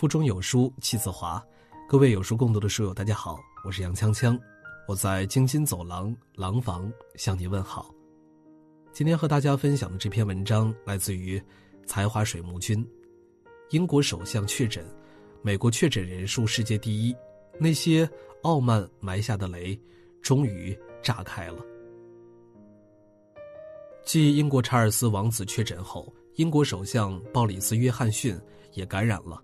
腹中有书气自华，各位有书共读的书友，大家好，我是杨锵锵，我在京津走廊廊坊向你问好。今天和大家分享的这篇文章来自于才华水木君。英国首相确诊，美国确诊人数世界第一，那些傲慢埋下的雷，终于炸开了。继英国查尔斯王子确诊后，英国首相鲍里斯·约翰逊也感染了。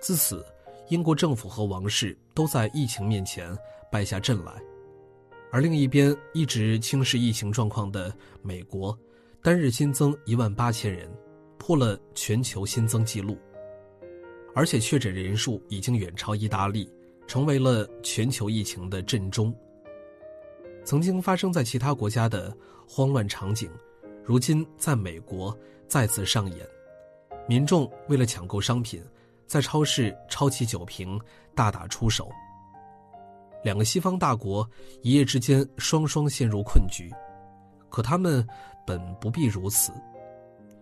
自此，英国政府和王室都在疫情面前败下阵来，而另一边一直轻视疫情状况的美国，单日新增一万八千人，破了全球新增纪录，而且确诊人数已经远超意大利，成为了全球疫情的震中。曾经发生在其他国家的慌乱场景，如今在美国再次上演，民众为了抢购商品。在超市抄起酒瓶，大打出手。两个西方大国一夜之间双双陷入困局，可他们本不必如此。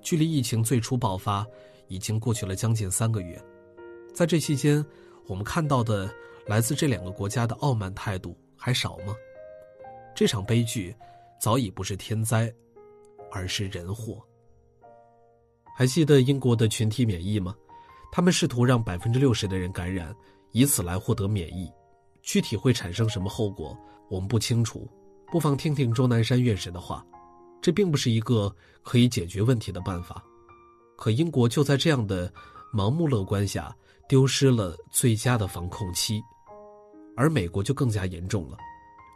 距离疫情最初爆发已经过去了将近三个月，在这期间，我们看到的来自这两个国家的傲慢态度还少吗？这场悲剧早已不是天灾，而是人祸。还记得英国的群体免疫吗？他们试图让百分之六十的人感染，以此来获得免疫，具体会产生什么后果，我们不清楚。不妨听听钟南山院士的话，这并不是一个可以解决问题的办法。可英国就在这样的盲目乐观下，丢失了最佳的防控期，而美国就更加严重了。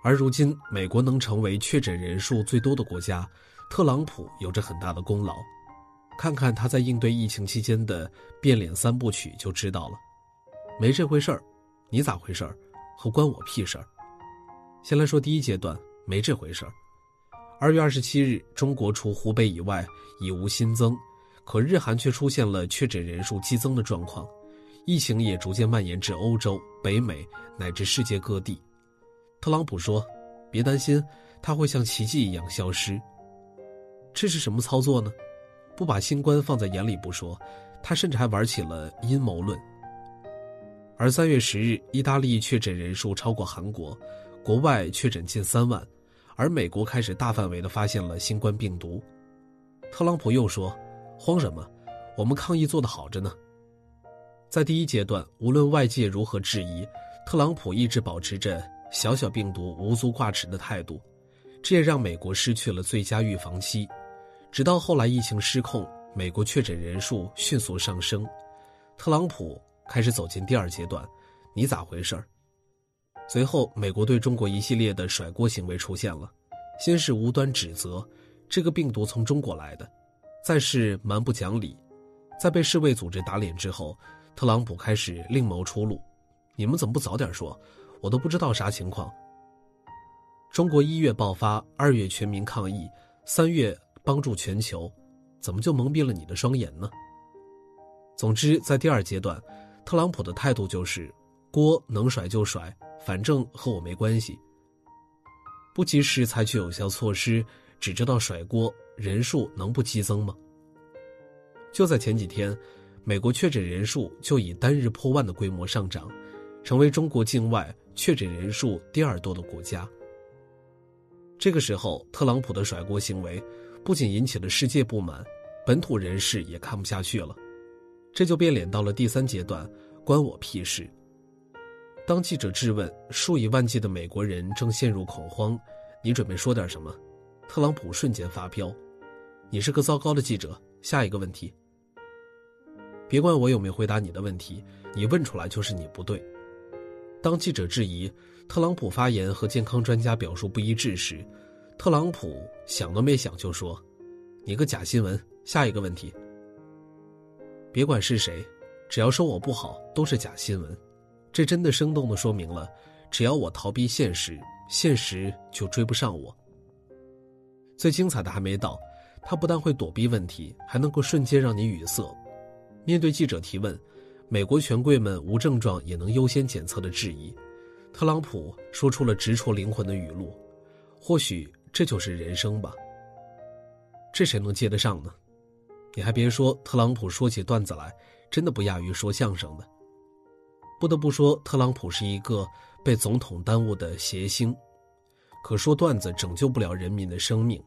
而如今，美国能成为确诊人数最多的国家，特朗普有着很大的功劳。看看他在应对疫情期间的变脸三部曲就知道了，没这回事儿，你咋回事儿，和关我屁事儿。先来说第一阶段，没这回事儿。二月二十七日，中国除湖北以外已无新增，可日韩却出现了确诊人数激增的状况，疫情也逐渐蔓延至欧洲、北美乃至世界各地。特朗普说：“别担心，它会像奇迹一样消失。”这是什么操作呢？不把新冠放在眼里不说，他甚至还玩起了阴谋论。而三月十日，意大利确诊人数超过韩国，国外确诊近三万，而美国开始大范围的发现了新冠病毒。特朗普又说：“慌什么？我们抗疫做得好着呢。”在第一阶段，无论外界如何质疑，特朗普一直保持着“小小病毒无足挂齿”的态度，这也让美国失去了最佳预防期。直到后来疫情失控，美国确诊人数迅速上升，特朗普开始走进第二阶段，你咋回事儿？随后，美国对中国一系列的甩锅行为出现了，先是无端指责这个病毒从中国来的，再是蛮不讲理，在被世卫组织打脸之后，特朗普开始另谋出路，你们怎么不早点说？我都不知道啥情况。中国一月爆发，二月全民抗疫，三月。帮助全球，怎么就蒙蔽了你的双眼呢？总之，在第二阶段，特朗普的态度就是锅能甩就甩，反正和我没关系。不及时采取有效措施，只知道甩锅，人数能不激增吗？就在前几天，美国确诊人数就以单日破万的规模上涨，成为中国境外确诊人数第二多的国家。这个时候，特朗普的甩锅行为。不仅引起了世界不满，本土人士也看不下去了，这就变脸到了第三阶段，关我屁事。当记者质问数以万计的美国人正陷入恐慌，你准备说点什么？特朗普瞬间发飙，你是个糟糕的记者。下一个问题，别管我有没有回答你的问题，你问出来就是你不对。当记者质疑特朗普发言和健康专家表述不一致时。特朗普想都没想就说：“你个假新闻。”下一个问题，别管是谁，只要说我不好，都是假新闻。这真的生动的说明了，只要我逃避现实，现实就追不上我。最精彩的还没到，他不但会躲避问题，还能够瞬间让你语塞。面对记者提问，美国权贵们无症状也能优先检测的质疑，特朗普说出了直戳灵魂的语录，或许。这就是人生吧。这谁能接得上呢？你还别说，特朗普说起段子来，真的不亚于说相声的。不得不说，特朗普是一个被总统耽误的谐星，可说段子拯救不了人民的生命。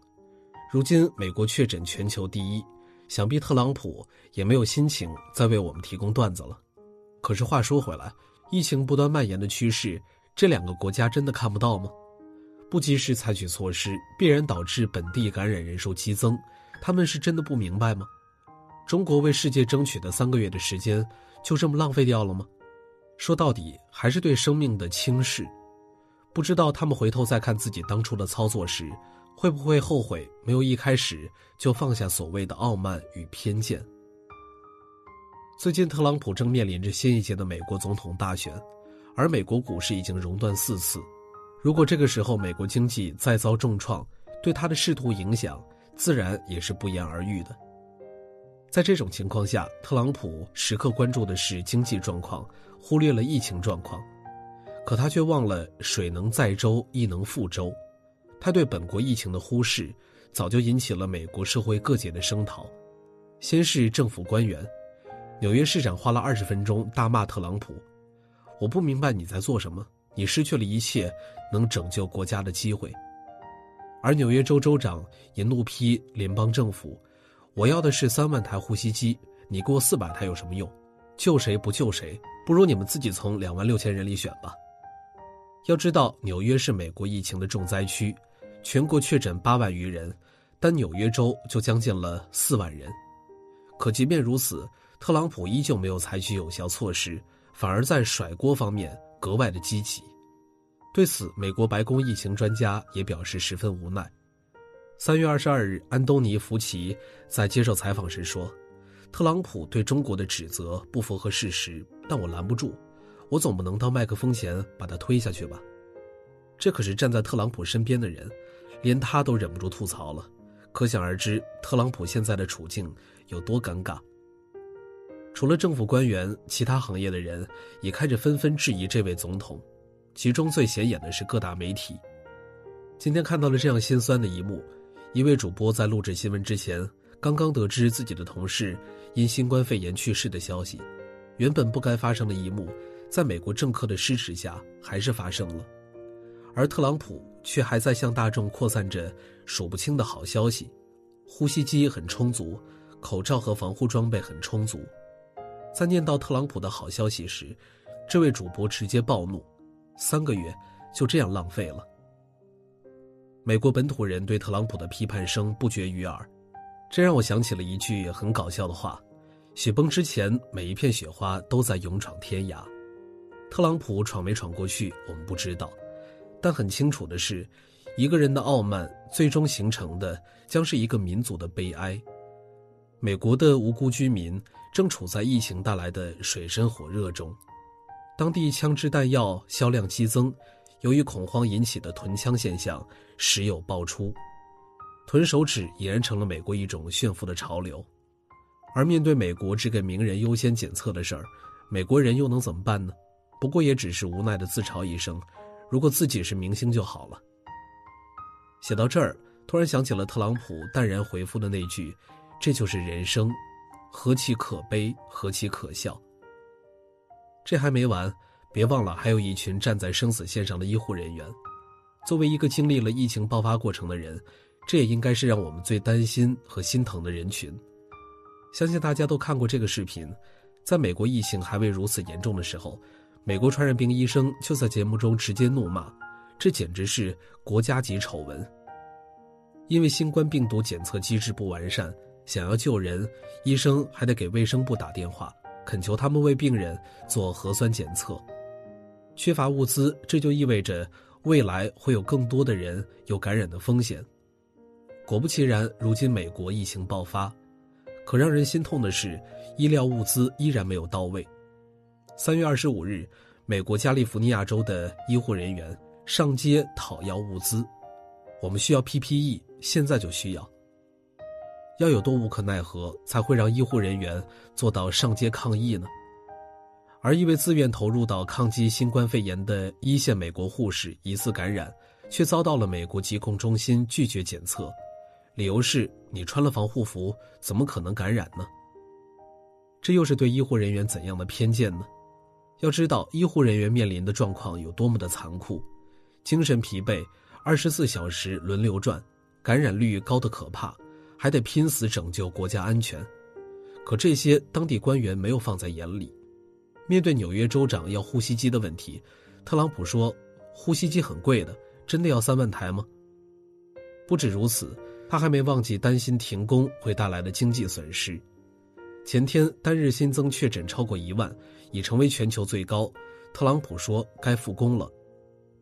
如今美国确诊全球第一，想必特朗普也没有心情再为我们提供段子了。可是话说回来，疫情不断蔓延的趋势，这两个国家真的看不到吗？不及时采取措施，必然导致本地感染人数激增。他们是真的不明白吗？中国为世界争取的三个月的时间，就这么浪费掉了吗？说到底，还是对生命的轻视。不知道他们回头再看自己当初的操作时，会不会后悔没有一开始就放下所谓的傲慢与偏见？最近，特朗普正面临着新一届的美国总统大选，而美国股市已经熔断四次。如果这个时候美国经济再遭重创，对他的仕途影响自然也是不言而喻的。在这种情况下，特朗普时刻关注的是经济状况，忽略了疫情状况，可他却忘了水能载舟，亦能覆舟。他对本国疫情的忽视，早就引起了美国社会各界的声讨。先是政府官员，纽约市长花了二十分钟大骂特朗普：“我不明白你在做什么。”你失去了一切能拯救国家的机会，而纽约州州长也怒批联邦政府：“我要的是三万台呼吸机，你给我四百台有什么用？救谁不救谁？不如你们自己从两万六千人里选吧。”要知道，纽约是美国疫情的重灾区，全国确诊八万余人，单纽约州就将近了四万人。可即便如此，特朗普依旧没有采取有效措施，反而在甩锅方面。格外的积极，对此，美国白宫疫情专家也表示十分无奈。三月二十二日，安东尼·福奇在接受采访时说：“特朗普对中国的指责不符合事实，但我拦不住，我总不能到麦克风前把他推下去吧？”这可是站在特朗普身边的人，连他都忍不住吐槽了，可想而知，特朗普现在的处境有多尴尬。除了政府官员，其他行业的人也开始纷纷质疑这位总统，其中最显眼的是各大媒体。今天看到了这样心酸的一幕：一位主播在录制新闻之前，刚刚得知自己的同事因新冠肺炎去世的消息，原本不该发生的一幕，在美国政客的支持下还是发生了，而特朗普却还在向大众扩散着数不清的好消息：呼吸机很充足，口罩和防护装备很充足。在念到特朗普的好消息时，这位主播直接暴怒：“三个月就这样浪费了。”美国本土人对特朗普的批判声不绝于耳，这让我想起了一句很搞笑的话：“雪崩之前，每一片雪花都在勇闯天涯。”特朗普闯没闯过去，我们不知道，但很清楚的是，一个人的傲慢最终形成的将是一个民族的悲哀。美国的无辜居民。正处在疫情带来的水深火热中，当地枪支弹药销量激增，由于恐慌引起的囤枪现象时有爆出，囤手指已然成了美国一种炫富的潮流。而面对美国这个名人优先检测的事儿，美国人又能怎么办呢？不过也只是无奈的自嘲一声：“如果自己是明星就好了。”写到这儿，突然想起了特朗普淡然回复的那句：“这就是人生。”何其可悲，何其可笑！这还没完，别忘了还有一群站在生死线上的医护人员。作为一个经历了疫情爆发过程的人，这也应该是让我们最担心和心疼的人群。相信大家都看过这个视频，在美国疫情还未如此严重的时候，美国传染病医生就在节目中直接怒骂：“这简直是国家级丑闻！”因为新冠病毒检测机制不完善。想要救人，医生还得给卫生部打电话，恳求他们为病人做核酸检测。缺乏物资，这就意味着未来会有更多的人有感染的风险。果不其然，如今美国疫情爆发，可让人心痛的是，医疗物资依然没有到位。三月二十五日，美国加利福尼亚州的医护人员上街讨要物资，我们需要 PPE，现在就需要。要有多无可奈何，才会让医护人员做到上街抗议呢？而一位自愿投入到抗击新冠肺炎的一线美国护士疑似感染，却遭到了美国疾控中心拒绝检测，理由是你穿了防护服，怎么可能感染呢？这又是对医护人员怎样的偏见呢？要知道，医护人员面临的状况有多么的残酷，精神疲惫，二十四小时轮流转，感染率高的可怕，还得拼死拯救国家安全。可这些当地官员没有放在眼里。面对纽约州长要呼吸机的问题，特朗普说：“呼吸机很贵的，真的要三万台吗？”不止如此，他还没忘记担心停工会带来的经济损失。前天单日新增确诊超过一万，已成为全球最高。特朗普说该复工了，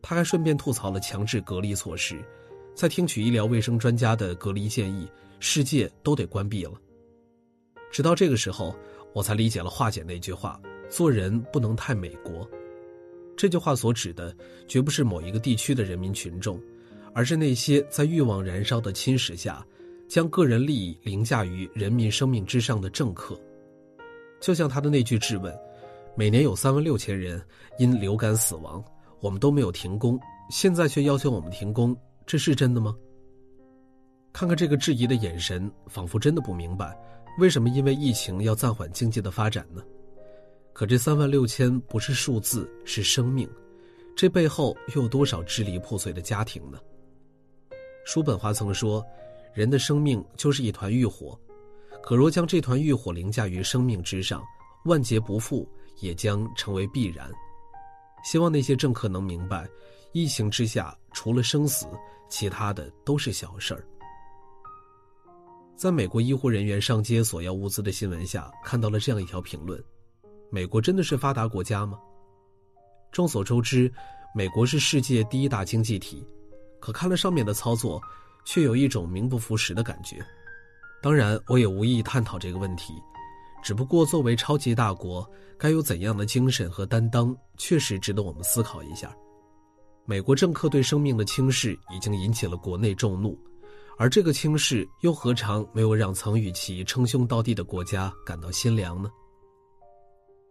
他还顺便吐槽了强制隔离措施。在听取医疗卫生专家的隔离建议，世界都得关闭了。直到这个时候，我才理解了华姐那句话：“做人不能太美国。”这句话所指的绝不是某一个地区的人民群众。而是那些在欲望燃烧的侵蚀下，将个人利益凌驾于人民生命之上的政客。就像他的那句质问：“每年有三万六千人因流感死亡，我们都没有停工，现在却要求我们停工，这是真的吗？”看看这个质疑的眼神，仿佛真的不明白，为什么因为疫情要暂缓经济的发展呢？可这三万六千不是数字，是生命，这背后又有多少支离破碎的家庭呢？叔本华曾说：“人的生命就是一团欲火，可若将这团欲火凌驾于生命之上，万劫不复也将成为必然。”希望那些政客能明白，疫情之下除了生死，其他的都是小事儿。在美国医护人员上街索要物资的新闻下，看到了这样一条评论：“美国真的是发达国家吗？”众所周知，美国是世界第一大经济体。可看了上面的操作，却有一种名不符实的感觉。当然，我也无意探讨这个问题，只不过作为超级大国，该有怎样的精神和担当，确实值得我们思考一下。美国政客对生命的轻视已经引起了国内众怒，而这个轻视又何尝没有让曾与其称兄道弟的国家感到心凉呢？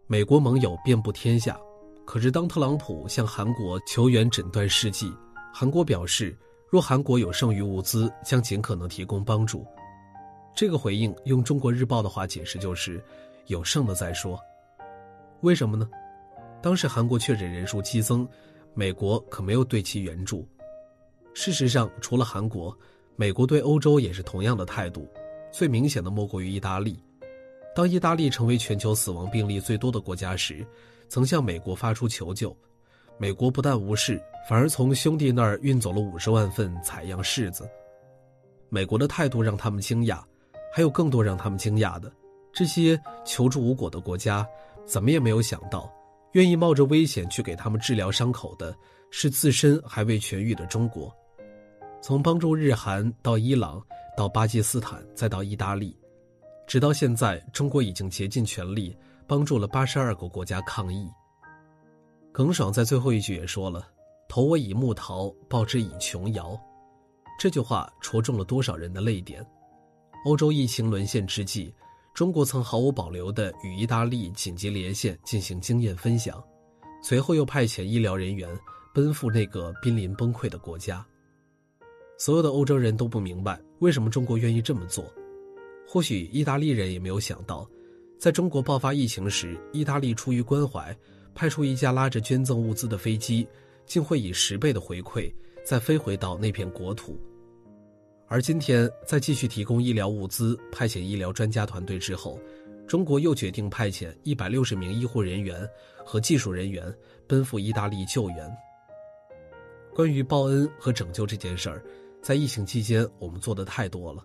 美国盟友遍布天下，可是当特朗普向韩国求援诊断试剂。韩国表示，若韩国有剩余物资，将尽可能提供帮助。这个回应用中国日报的话解释就是“有剩的再说”。为什么呢？当时韩国确诊人数激增，美国可没有对其援助。事实上，除了韩国，美国对欧洲也是同样的态度。最明显的莫过于意大利。当意大利成为全球死亡病例最多的国家时，曾向美国发出求救。美国不但无视。反而从兄弟那儿运走了五十万份采样试子。美国的态度让他们惊讶，还有更多让他们惊讶的，这些求助无果的国家，怎么也没有想到，愿意冒着危险去给他们治疗伤口的，是自身还未痊愈的中国。从帮助日韩到伊朗，到巴基斯坦，再到意大利，直到现在，中国已经竭尽全力帮助了八十二个国家抗疫。耿爽在最后一句也说了。投我以木桃，报之以琼瑶。这句话戳中了多少人的泪点？欧洲疫情沦陷之际，中国曾毫无保留地与意大利紧急连线进行经验分享，随后又派遣医疗人员奔赴那个濒临崩溃的国家。所有的欧洲人都不明白为什么中国愿意这么做，或许意大利人也没有想到，在中国爆发疫情时，意大利出于关怀，派出一架拉着捐赠物资的飞机。竟会以十倍的回馈再飞回到那片国土，而今天在继续提供医疗物资、派遣医疗专家团队之后，中国又决定派遣一百六十名医护人员和技术人员奔赴意大利救援。关于报恩和拯救这件事儿，在疫情期间我们做的太多了，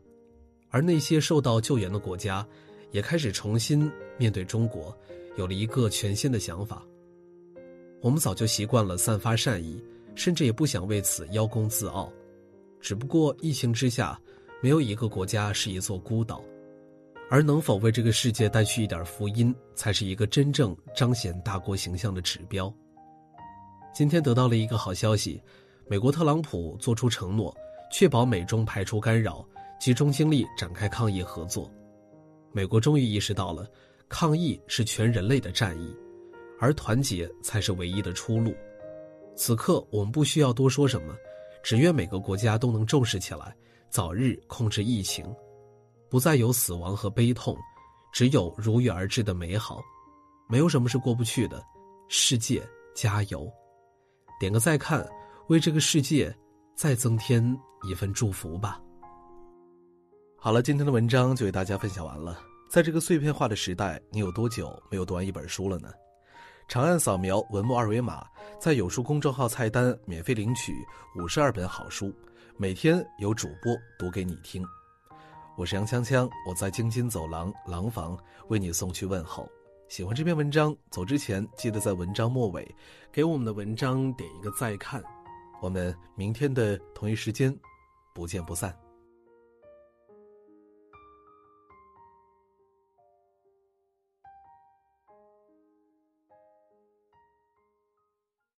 而那些受到救援的国家，也开始重新面对中国，有了一个全新的想法。我们早就习惯了散发善意，甚至也不想为此邀功自傲。只不过疫情之下，没有一个国家是一座孤岛，而能否为这个世界带去一点福音，才是一个真正彰显大国形象的指标。今天得到了一个好消息，美国特朗普做出承诺，确保美中排除干扰，集中精力展开抗疫合作。美国终于意识到了，抗疫是全人类的战役。而团结才是唯一的出路。此刻，我们不需要多说什么，只愿每个国家都能重视起来，早日控制疫情，不再有死亡和悲痛，只有如约而至的美好，没有什么是过不去的。世界，加油！点个再看，为这个世界再增添一份祝福吧。好了，今天的文章就为大家分享完了。在这个碎片化的时代，你有多久没有读完一本书了呢？长按扫描文末二维码，在有书公众号菜单免费领取五十二本好书，每天有主播读给你听。我是杨锵锵，我在京津走廊廊坊为你送去问候。喜欢这篇文章，走之前记得在文章末尾给我们的文章点一个再看。我们明天的同一时间不见不散。